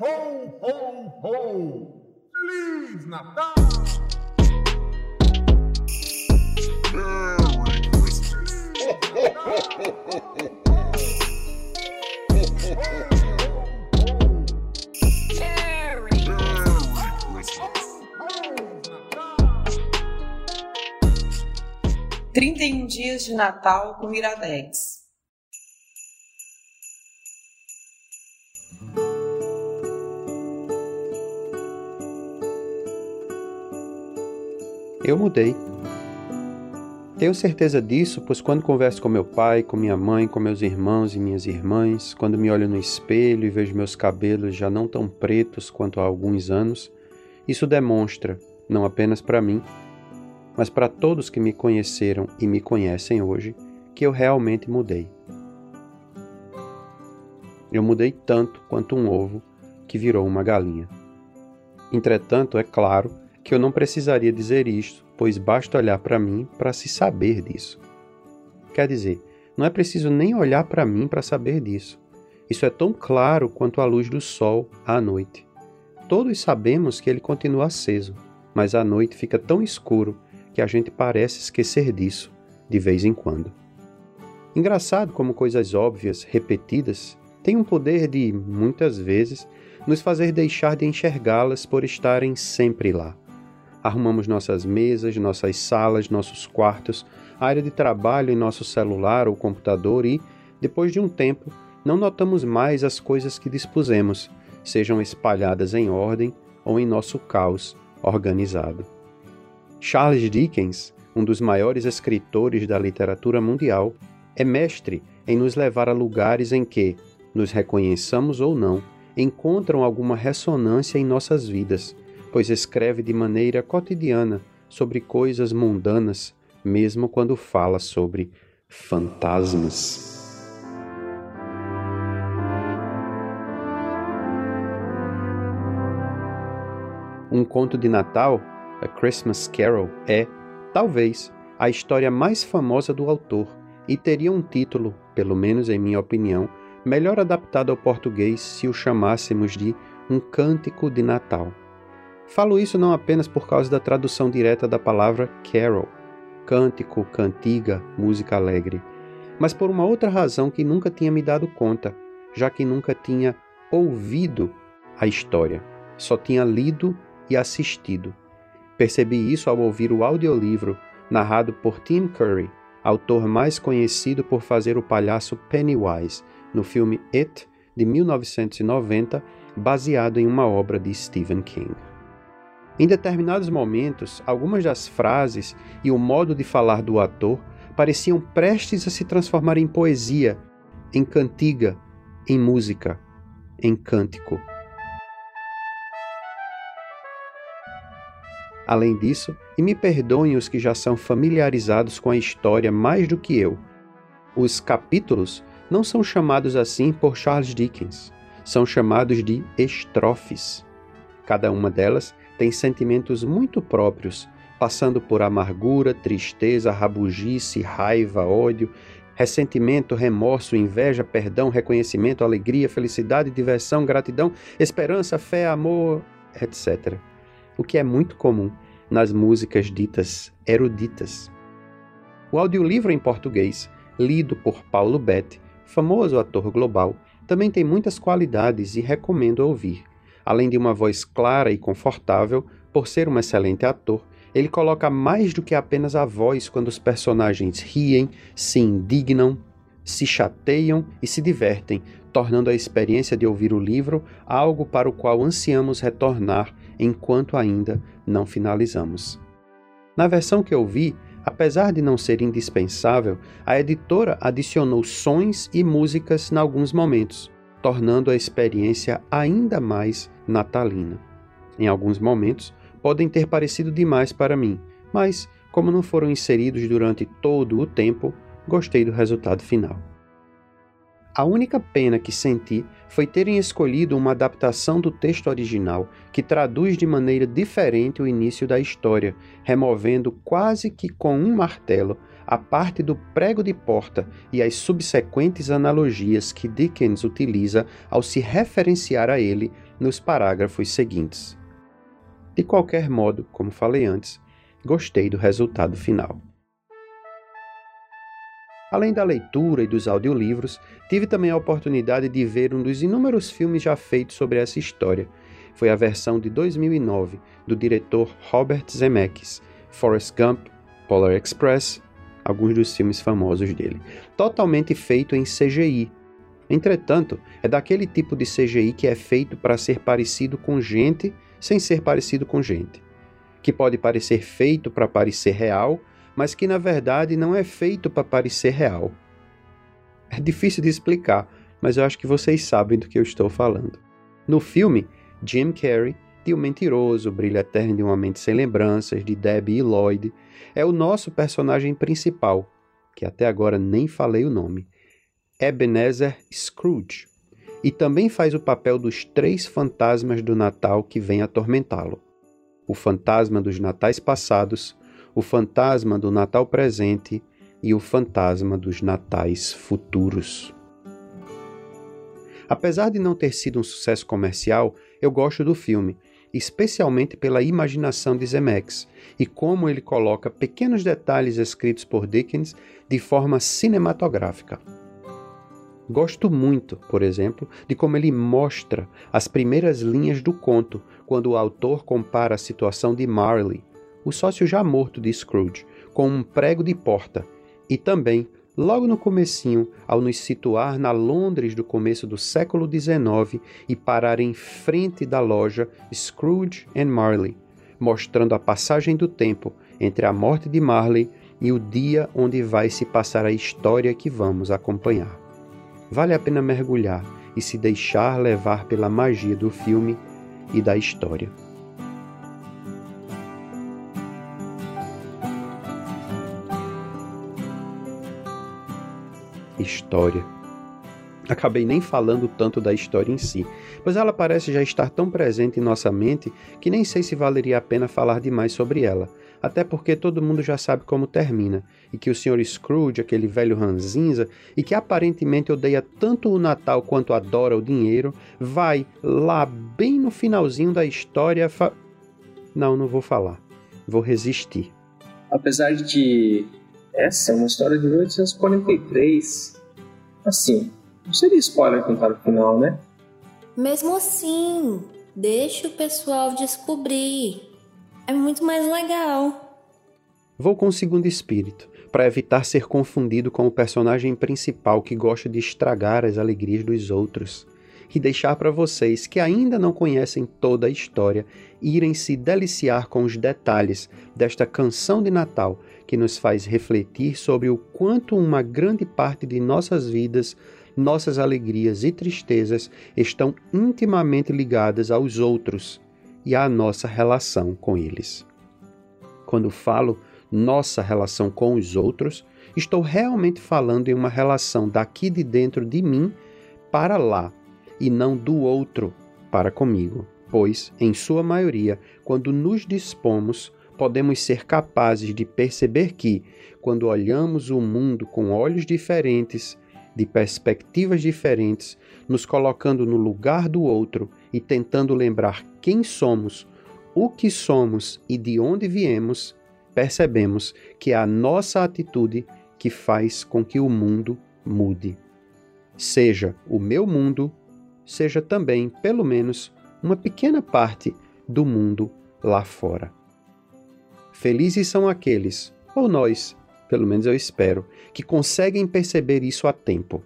Ho, ho, ho! Feliz Natal! Merry Christmas! Trinta e um dias de Natal com Iradex. Eu mudei. Tenho certeza disso, pois quando converso com meu pai, com minha mãe, com meus irmãos e minhas irmãs, quando me olho no espelho e vejo meus cabelos já não tão pretos quanto há alguns anos, isso demonstra, não apenas para mim, mas para todos que me conheceram e me conhecem hoje, que eu realmente mudei. Eu mudei tanto quanto um ovo que virou uma galinha. Entretanto, é claro que eu não precisaria dizer isto, pois basta olhar para mim para se saber disso. Quer dizer, não é preciso nem olhar para mim para saber disso. Isso é tão claro quanto a luz do sol à noite. Todos sabemos que ele continua aceso, mas à noite fica tão escuro que a gente parece esquecer disso de vez em quando. Engraçado como coisas óbvias, repetidas, têm um poder de, muitas vezes, nos fazer deixar de enxergá-las por estarem sempre lá arrumamos nossas mesas, nossas salas, nossos quartos, a área de trabalho em nosso celular ou computador e, depois de um tempo, não notamos mais as coisas que dispusemos, sejam espalhadas em ordem ou em nosso caos organizado. Charles Dickens, um dos maiores escritores da literatura mundial, é mestre em nos levar a lugares em que, nos reconheçamos ou não, encontram alguma ressonância em nossas vidas pois escreve de maneira cotidiana sobre coisas mundanas, mesmo quando fala sobre fantasmas. Um conto de Natal, A Christmas Carol, é, talvez, a história mais famosa do autor e teria um título, pelo menos em minha opinião, melhor adaptado ao português se o chamássemos de Um Cântico de Natal. Falo isso não apenas por causa da tradução direta da palavra carol, cântico, cantiga, música alegre, mas por uma outra razão que nunca tinha me dado conta, já que nunca tinha ouvido a história, só tinha lido e assistido. Percebi isso ao ouvir o audiolivro narrado por Tim Curry, autor mais conhecido por fazer o palhaço Pennywise no filme It de 1990, baseado em uma obra de Stephen King. Em determinados momentos, algumas das frases e o modo de falar do ator pareciam prestes a se transformar em poesia, em cantiga, em música, em cântico. Além disso, e me perdoem os que já são familiarizados com a história mais do que eu, os capítulos não são chamados assim por Charles Dickens, são chamados de estrofes. Cada uma delas tem sentimentos muito próprios, passando por amargura, tristeza, rabugice, raiva, ódio, ressentimento, remorso, inveja, perdão, reconhecimento, alegria, felicidade, diversão, gratidão, esperança, fé, amor, etc. O que é muito comum nas músicas ditas eruditas. O audiolivro em português, lido por Paulo Betti, famoso ator global, também tem muitas qualidades e recomendo ouvir. Além de uma voz clara e confortável, por ser um excelente ator, ele coloca mais do que apenas a voz quando os personagens riem, se indignam, se chateiam e se divertem, tornando a experiência de ouvir o livro algo para o qual ansiamos retornar enquanto ainda não finalizamos. Na versão que eu vi, apesar de não ser indispensável, a editora adicionou sons e músicas em alguns momentos, tornando a experiência ainda mais natalina. Em alguns momentos, podem ter parecido demais para mim, mas, como não foram inseridos durante todo o tempo, gostei do resultado final. A única pena que senti foi terem escolhido uma adaptação do texto original que traduz de maneira diferente o início da história, removendo quase que com um martelo a parte do prego de porta e as subsequentes analogias que Dickens utiliza ao se referenciar a ele nos parágrafos seguintes. De qualquer modo, como falei antes, gostei do resultado final. Além da leitura e dos audiolivros, tive também a oportunidade de ver um dos inúmeros filmes já feitos sobre essa história. Foi a versão de 2009 do diretor Robert Zemeckis, Forrest Gump, Polar Express, alguns dos filmes famosos dele, totalmente feito em CGI. Entretanto, é daquele tipo de CGI que é feito para ser parecido com gente sem ser parecido com gente, que pode parecer feito para parecer real, mas que na verdade não é feito para parecer real. É difícil de explicar, mas eu acho que vocês sabem do que eu estou falando. No filme, Jim Carrey, O Mentiroso, Brilho Eterno de uma Mente Sem Lembranças, de Debbie e Lloyd, é o nosso personagem principal, que até agora nem falei o nome, Ebenezer Scrooge, e também faz o papel dos três fantasmas do Natal que vêm atormentá-lo: o fantasma dos natais passados, o fantasma do Natal presente e o fantasma dos natais futuros. Apesar de não ter sido um sucesso comercial, eu gosto do filme, especialmente pela imaginação de Zemeckis e como ele coloca pequenos detalhes escritos por Dickens de forma cinematográfica. Gosto muito, por exemplo, de como ele mostra as primeiras linhas do conto quando o autor compara a situação de Marley, o sócio já morto de Scrooge, com um prego de porta, e também, logo no comecinho, ao nos situar na Londres do começo do século XIX e parar em frente da loja Scrooge and Marley, mostrando a passagem do tempo entre a morte de Marley e o dia onde vai se passar a história que vamos acompanhar. Vale a pena mergulhar e se deixar levar pela magia do filme e da história. História. Acabei nem falando tanto da história em si, pois ela parece já estar tão presente em nossa mente que nem sei se valeria a pena falar demais sobre ela, até porque todo mundo já sabe como termina, e que o Sr. Scrooge, aquele velho ranzinza, e que aparentemente odeia tanto o Natal quanto adora o dinheiro, vai lá bem no finalzinho da história. Fa... Não, não vou falar. Vou resistir. Apesar de essa é uma história de 1843. Assim, não seria spoiler contar o final, né? Mesmo assim, deixa o pessoal descobrir. É muito mais legal. Vou com o segundo espírito, para evitar ser confundido com o personagem principal que gosta de estragar as alegrias dos outros e deixar para vocês que ainda não conhecem toda a história irem se deliciar com os detalhes desta canção de Natal que nos faz refletir sobre o quanto uma grande parte de nossas vidas, nossas alegrias e tristezas estão intimamente ligadas aos outros e à nossa relação com eles. Quando falo nossa relação com os outros, estou realmente falando em uma relação daqui de dentro de mim para lá e não do outro para comigo, pois, em sua maioria, quando nos dispomos, podemos ser capazes de perceber que, quando olhamos o mundo com olhos diferentes, de perspectivas diferentes, nos colocando no lugar do outro e tentando lembrar quem somos, o que somos e de onde viemos, percebemos que é a nossa atitude que faz com que o mundo mude. Seja o meu mundo, seja também, pelo menos, uma pequena parte do mundo lá fora. Felizes são aqueles, ou nós, pelo menos eu espero, que conseguem perceber isso a tempo.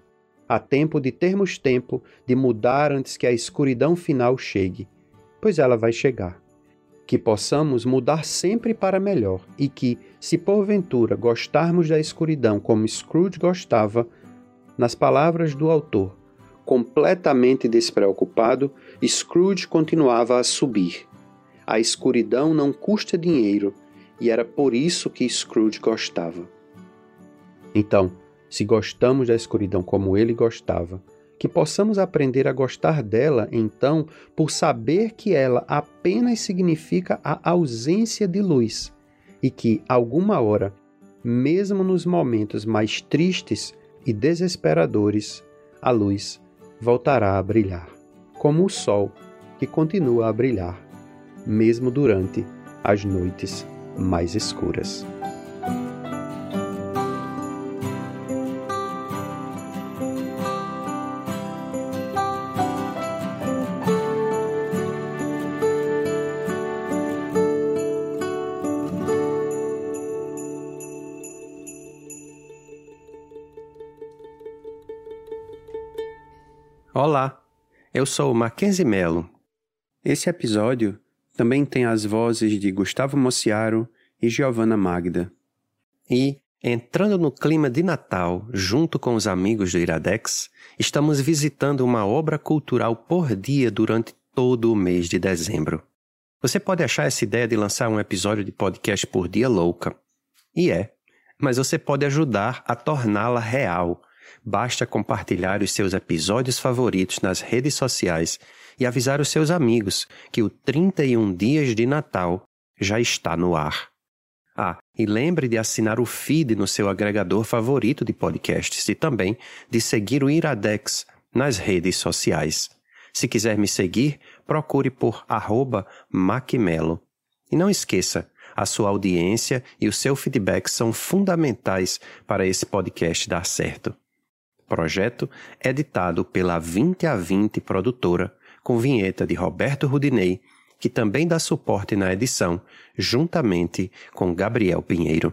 A tempo de termos tempo de mudar antes que a escuridão final chegue, pois ela vai chegar. Que possamos mudar sempre para melhor e que, se porventura gostarmos da escuridão como Scrooge gostava, nas palavras do autor, completamente despreocupado, Scrooge continuava a subir. A escuridão não custa dinheiro e era por isso que Scrooge gostava. Então, se gostamos da escuridão como ele gostava, que possamos aprender a gostar dela, então, por saber que ela apenas significa a ausência de luz e que, alguma hora, mesmo nos momentos mais tristes e desesperadores, a luz voltará a brilhar, como o sol que continua a brilhar, mesmo durante as noites mais escuras. Olá, eu sou Mackenzie Mello. Esse episódio também tem as vozes de Gustavo Mociaro e Giovanna Magda. E, entrando no clima de Natal, junto com os amigos do Iradex, estamos visitando uma obra cultural por dia durante todo o mês de dezembro. Você pode achar essa ideia de lançar um episódio de podcast por dia louca. E é, mas você pode ajudar a torná-la real Basta compartilhar os seus episódios favoritos nas redes sociais e avisar os seus amigos que o 31 Dias de Natal já está no ar. Ah, e lembre de assinar o feed no seu agregador favorito de podcasts e também de seguir o Iradex nas redes sociais. Se quiser me seguir, procure por arroba Macmelo. E não esqueça, a sua audiência e o seu feedback são fundamentais para esse podcast dar certo. Projeto editado pela 20 a 20 produtora, com vinheta de Roberto Rudinei, que também dá suporte na edição, juntamente com Gabriel Pinheiro.